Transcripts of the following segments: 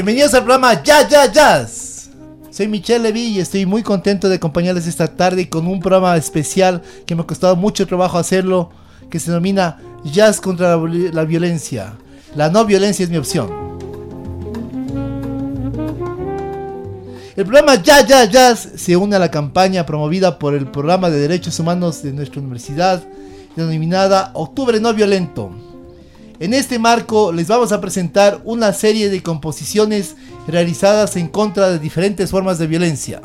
Bienvenidos al programa Ya Ya Jazz. Soy Michelle Levy y estoy muy contento de acompañarles esta tarde con un programa especial que me ha costado mucho trabajo hacerlo, que se denomina Jazz contra la, la violencia. La no violencia es mi opción. El programa Ya Ya Jazz se une a la campaña promovida por el Programa de Derechos Humanos de nuestra universidad, denominada Octubre No Violento. En este marco les vamos a presentar una serie de composiciones realizadas en contra de diferentes formas de violencia.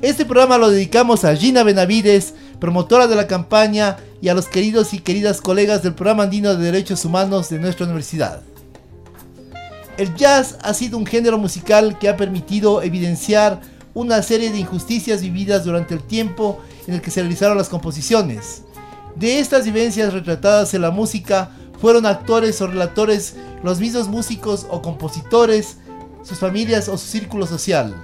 Este programa lo dedicamos a Gina Benavides, promotora de la campaña, y a los queridos y queridas colegas del Programa Andino de Derechos Humanos de nuestra universidad. El jazz ha sido un género musical que ha permitido evidenciar una serie de injusticias vividas durante el tiempo en el que se realizaron las composiciones. De estas vivencias retratadas en la música fueron actores o relatores los mismos músicos o compositores, sus familias o su círculo social.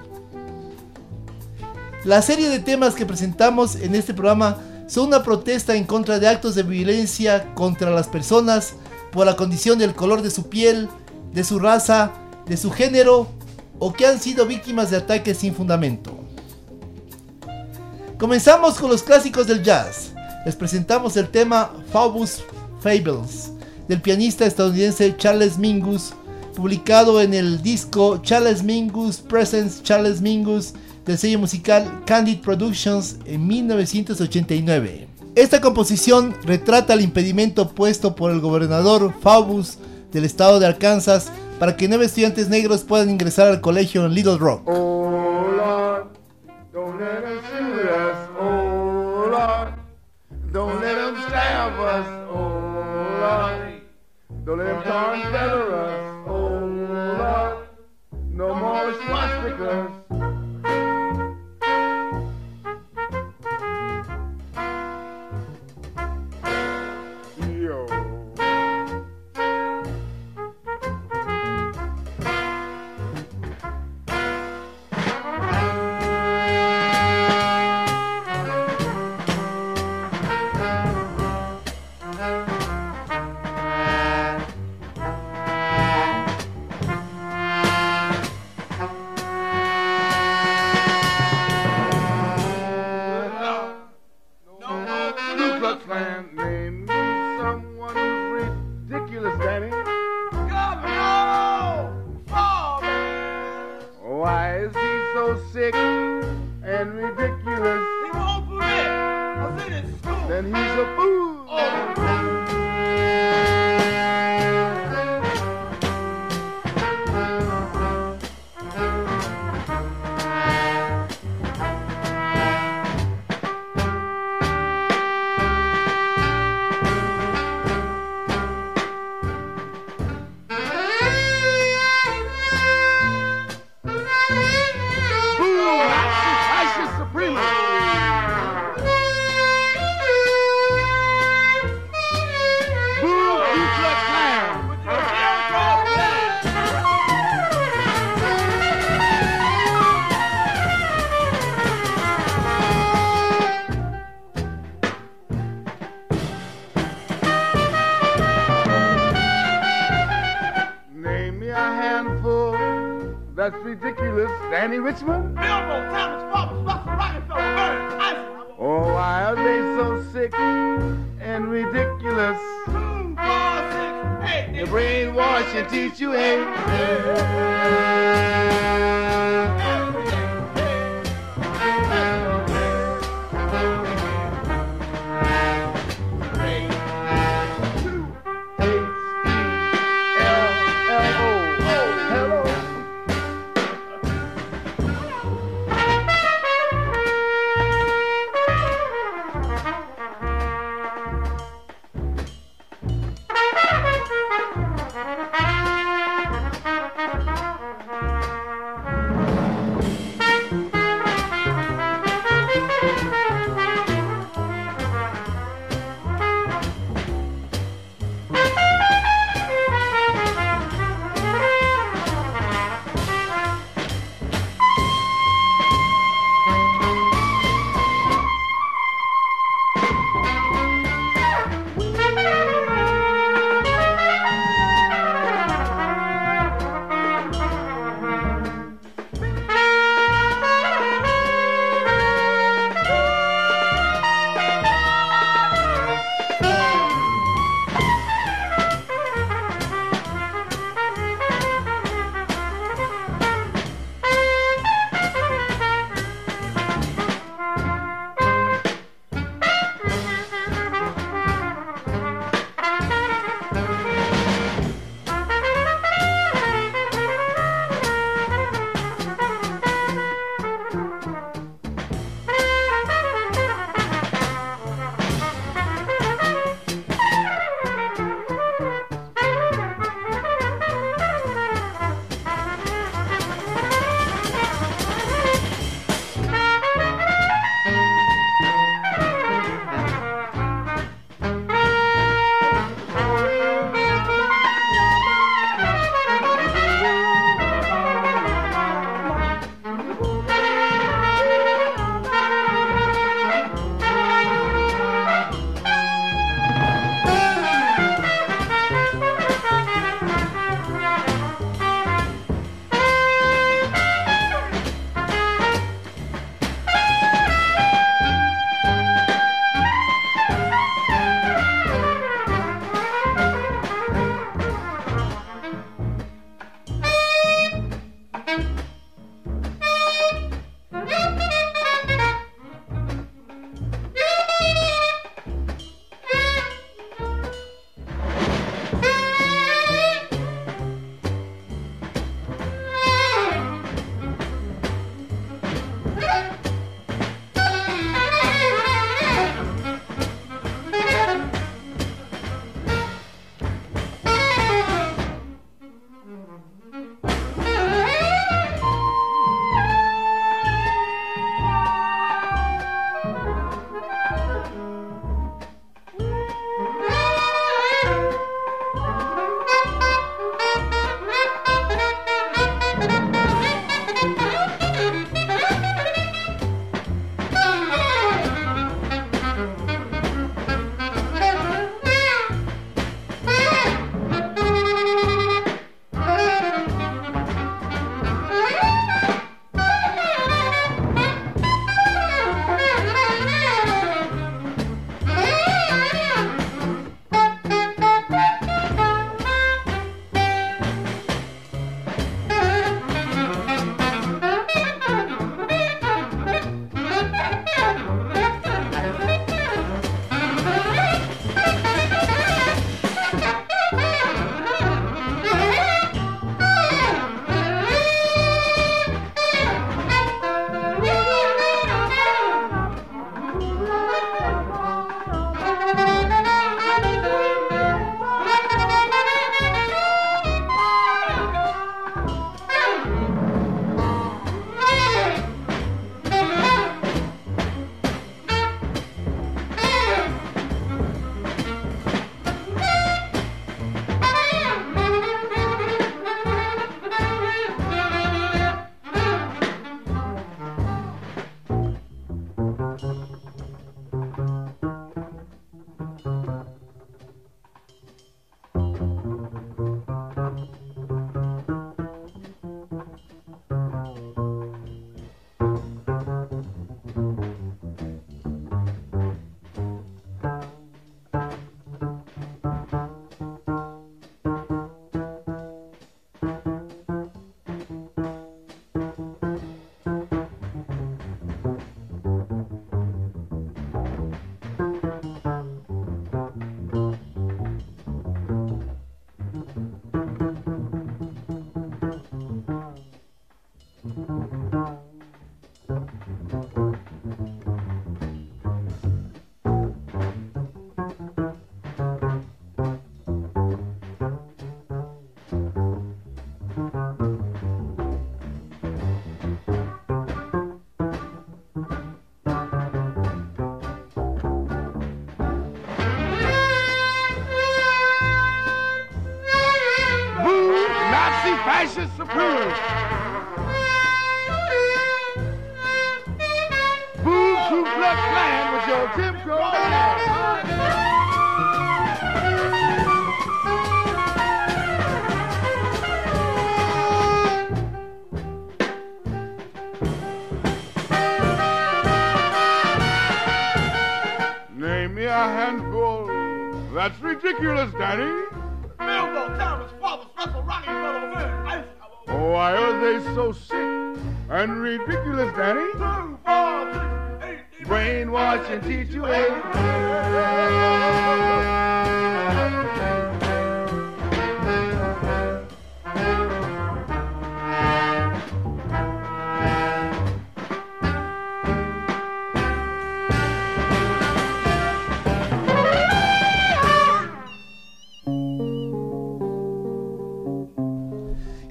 La serie de temas que presentamos en este programa son una protesta en contra de actos de violencia contra las personas por la condición del color de su piel, de su raza, de su género o que han sido víctimas de ataques sin fundamento. Comenzamos con los clásicos del jazz les presentamos el tema Fabulous Fables del pianista estadounidense Charles Mingus, publicado en el disco Charles Mingus Presents Charles Mingus del sello musical Candid Productions en 1989. Esta composición retrata el impedimento puesto por el gobernador Faubus del estado de Arkansas para que nueve estudiantes negros puedan ingresar al colegio en Little Rock. Oh Lord, don't let them Then he's a fool. Fool! Boo Ku Klux Klan with your Tim. Name me a handful. That's ridiculous. Bilbo, Why are they so sick and ridiculous, Danny? two, four, six, eight, Brainwash and teach you hate.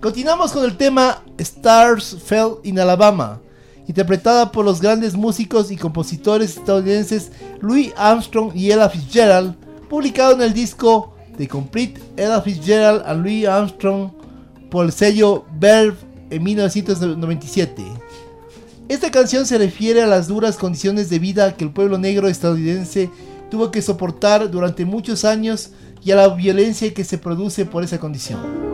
Continuamos con el tema Stars Fell in Alabama, interpretada por los grandes músicos y compositores estadounidenses Louis Armstrong y Ella Fitzgerald, publicado en el disco The Complete Ella Fitzgerald and Louis Armstrong por el sello Verve en 1997. Esta canción se refiere a las duras condiciones de vida que el pueblo negro estadounidense tuvo que soportar durante muchos años y a la violencia que se produce por esa condición.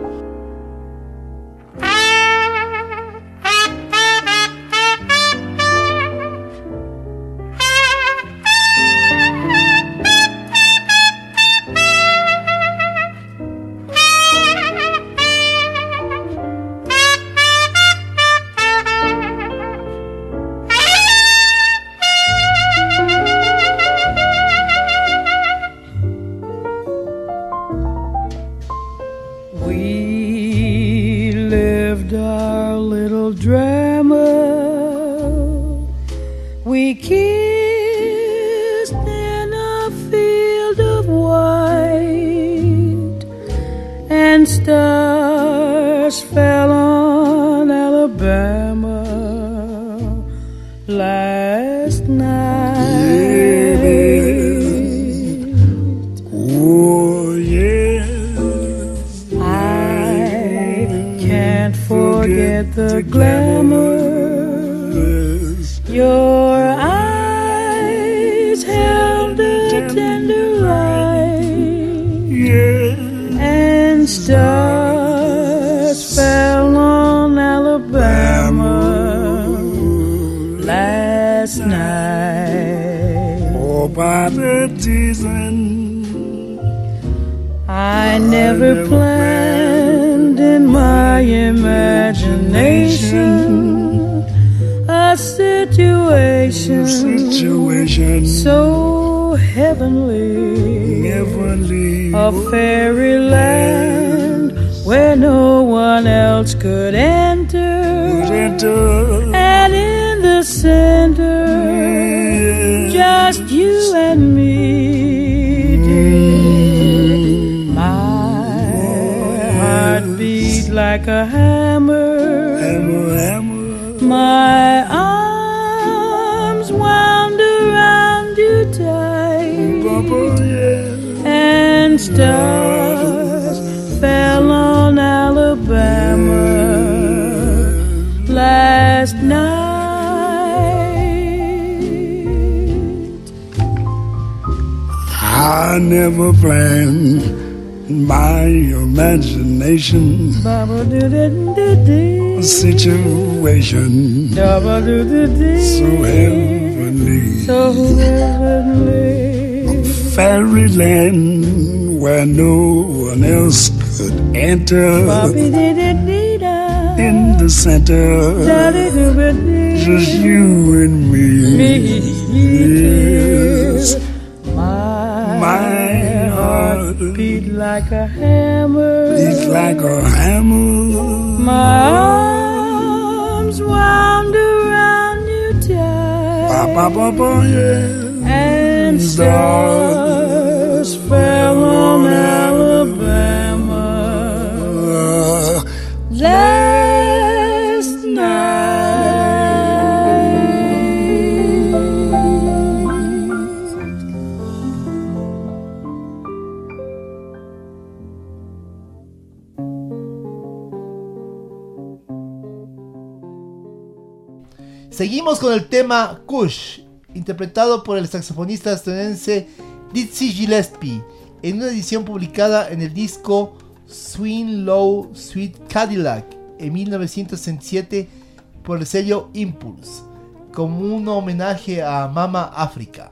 And stars fell on Alabama last night. I never planned my imagination a situation so heavenly. So heavenly. Fairyland where no one else could enter. Bobby did it did it. In the center, Daddy do it just you and me. Yes. My, My heart beat like a hammer. beats like a hammer. My arms wound around you tight. Ba, ba, ba, ba, yeah. Seguimos con el tema Kush interpretado por el saxofonista estadounidense Dizzy Gillespie, en una edición publicada en el disco Swing Low Sweet Cadillac en 1967 por el sello Impulse, como un homenaje a Mama África.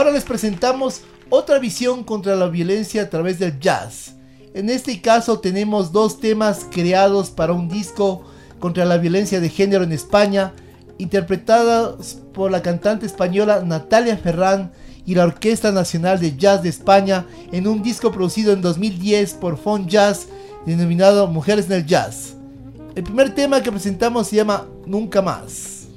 Ahora les presentamos otra visión contra la violencia a través del jazz. En este caso tenemos dos temas creados para un disco contra la violencia de género en España, interpretados por la cantante española Natalia Ferrán y la Orquesta Nacional de Jazz de España en un disco producido en 2010 por Fon Jazz denominado Mujeres en el Jazz. El primer tema que presentamos se llama Nunca Más.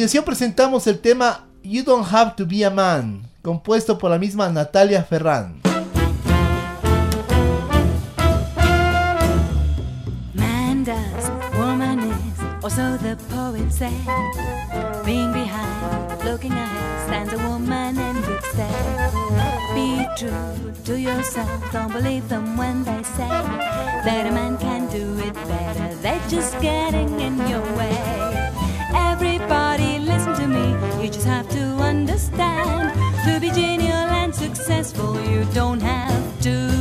Continuación presentamos el tema You Don't Have to Be a Man, compuesto por la misma Natalia Ferrán. Man does, woman is, or so the poet said. Being behind, looking ahead, stands a woman in good stead. Be true to yourself, don't believe them when they say that a man can do it better. They're just getting in your way. Everybody listen to me, you just have to understand. To be genial and successful, you don't have to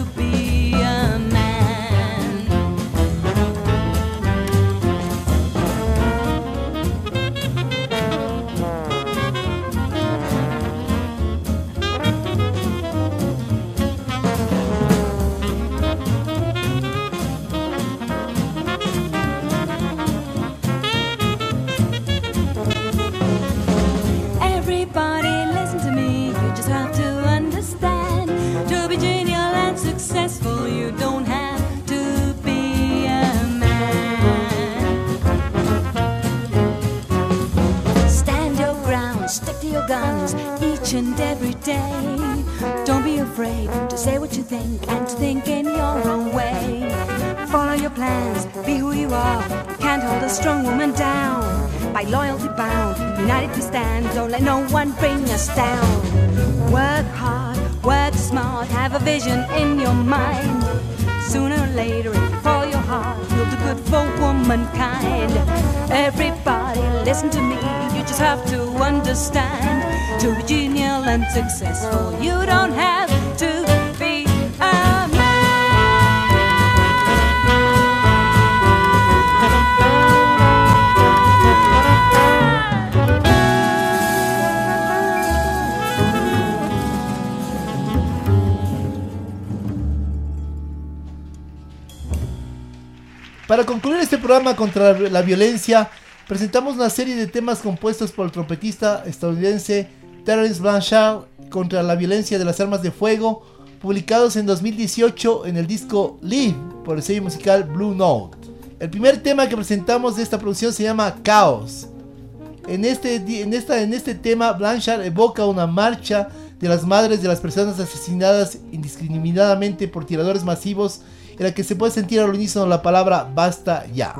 and every day. Don't be afraid to say what you think and to think in your own way. Follow your plans, be who you are. Can't hold a strong woman down. By loyalty bound, united we stand. Don't let no one bring us down. Work hard, work smart, have a vision in your mind. Sooner or later, if you follow your heart, you'll do good for womankind. Everybody, listen to me. you just have to understand to be genial and successful, you don't have to be a man. Para concluir este programa contra la violencia, presentamos una serie de temas compuestos por el trompetista estadounidense Terence Blanchard contra la violencia de las armas de fuego, publicados en 2018 en el disco Live por el sello musical Blue Note. El primer tema que presentamos de esta producción se llama Chaos. En este, en, esta, en este tema, Blanchard evoca una marcha de las madres de las personas asesinadas indiscriminadamente por tiradores masivos en la que se puede sentir al unísono la palabra basta ya.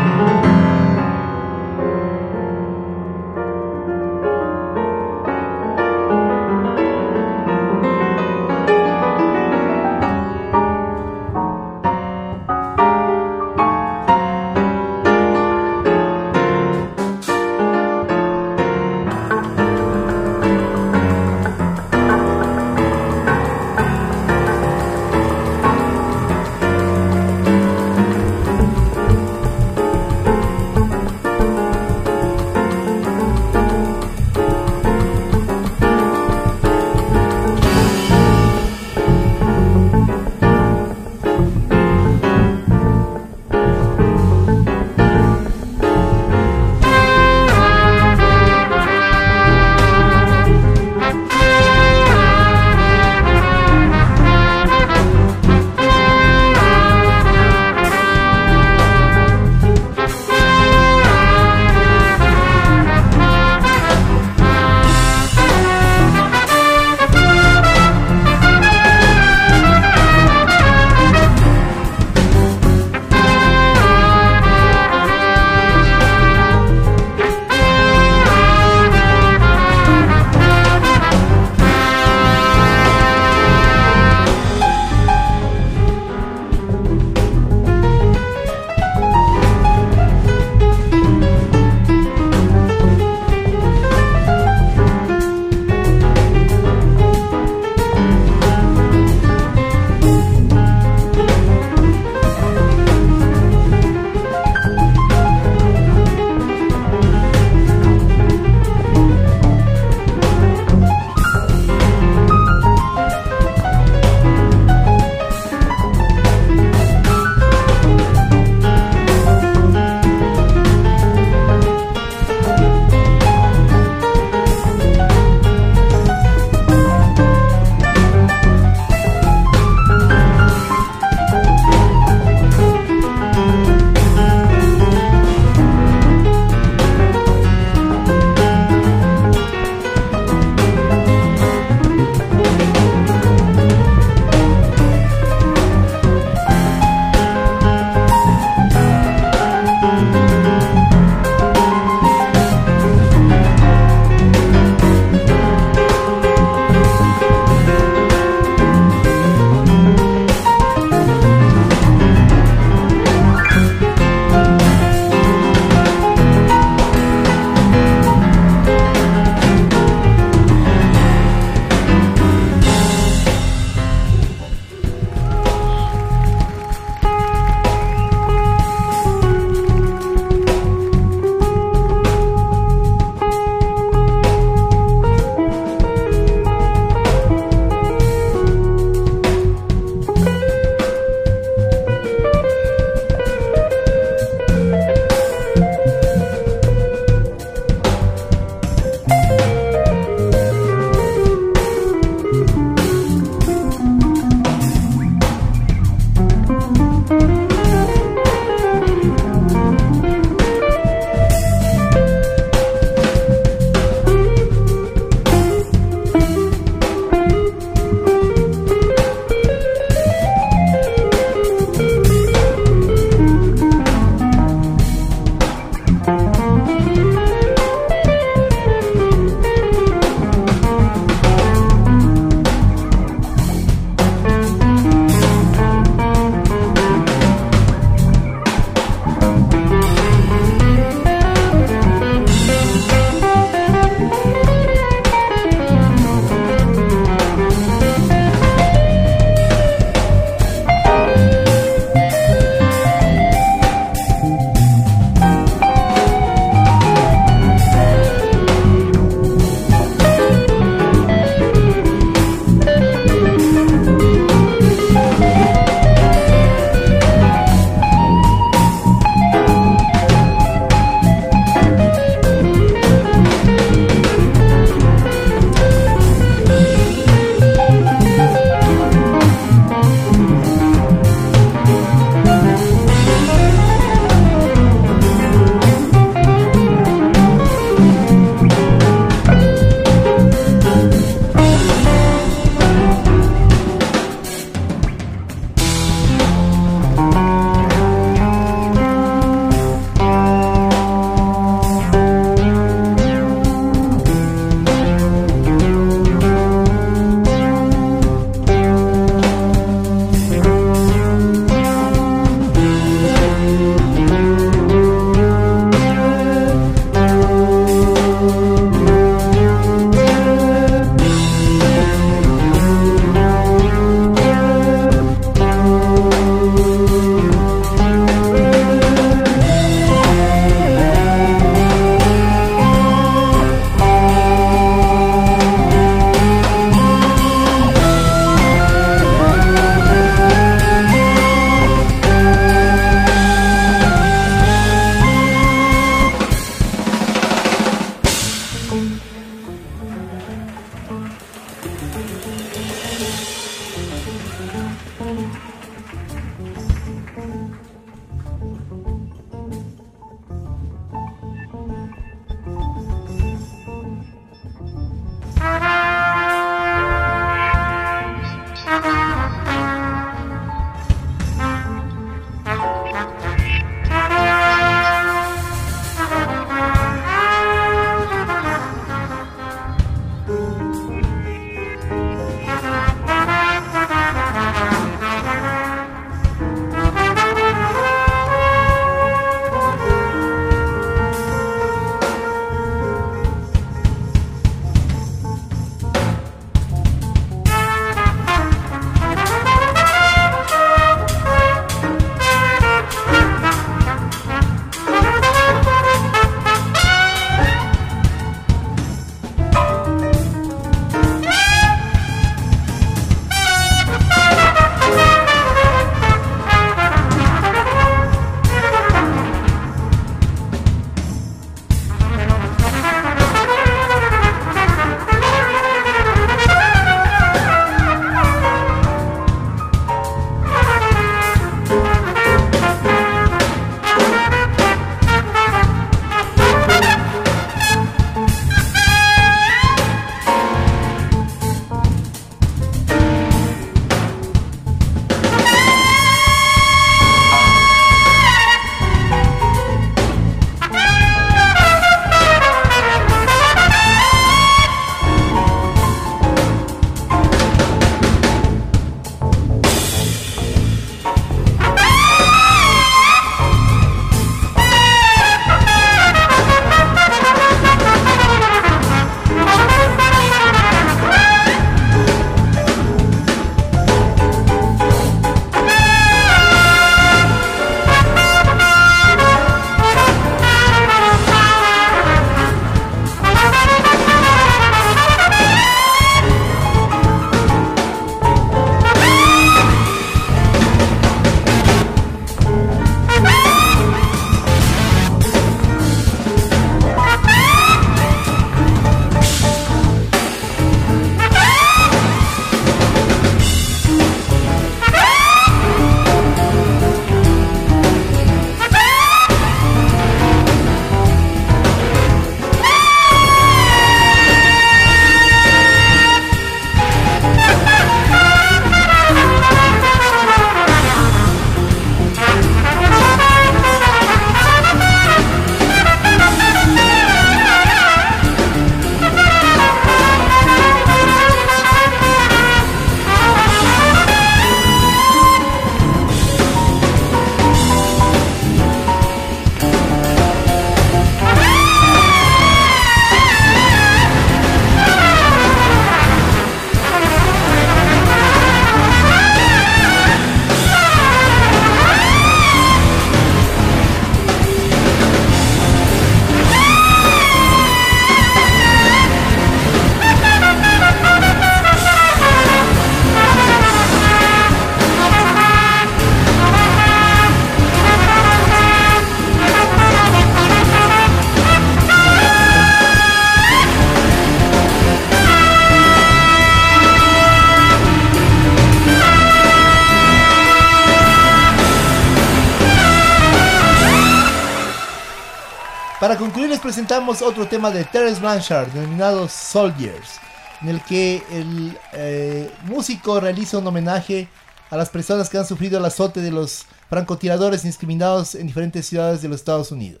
Presentamos otro tema de Terence Blanchard denominado Soldiers, en el que el eh, músico realiza un homenaje a las personas que han sufrido el azote de los francotiradores indiscriminados en diferentes ciudades de los Estados Unidos.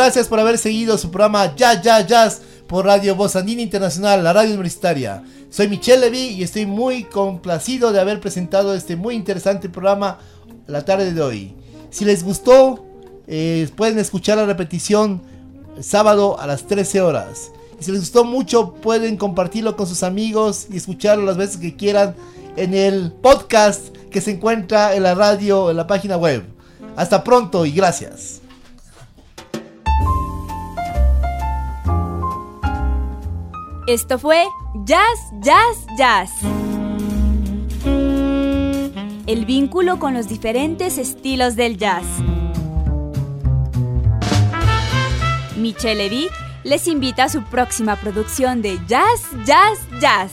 Gracias por haber seguido su programa Ya Ya Jazz por Radio Voz Andina Internacional, la radio universitaria. Soy Michelle Levy y estoy muy complacido de haber presentado este muy interesante programa la tarde de hoy. Si les gustó, eh, pueden escuchar la repetición sábado a las 13 horas. Si les gustó mucho, pueden compartirlo con sus amigos y escucharlo las veces que quieran en el podcast que se encuentra en la radio, en la página web. Hasta pronto y gracias. Esto fue Jazz, Jazz, Jazz. El vínculo con los diferentes estilos del jazz. Michelle Vic les invita a su próxima producción de Jazz, Jazz, Jazz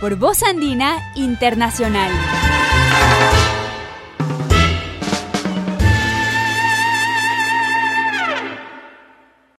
por Voz Andina Internacional.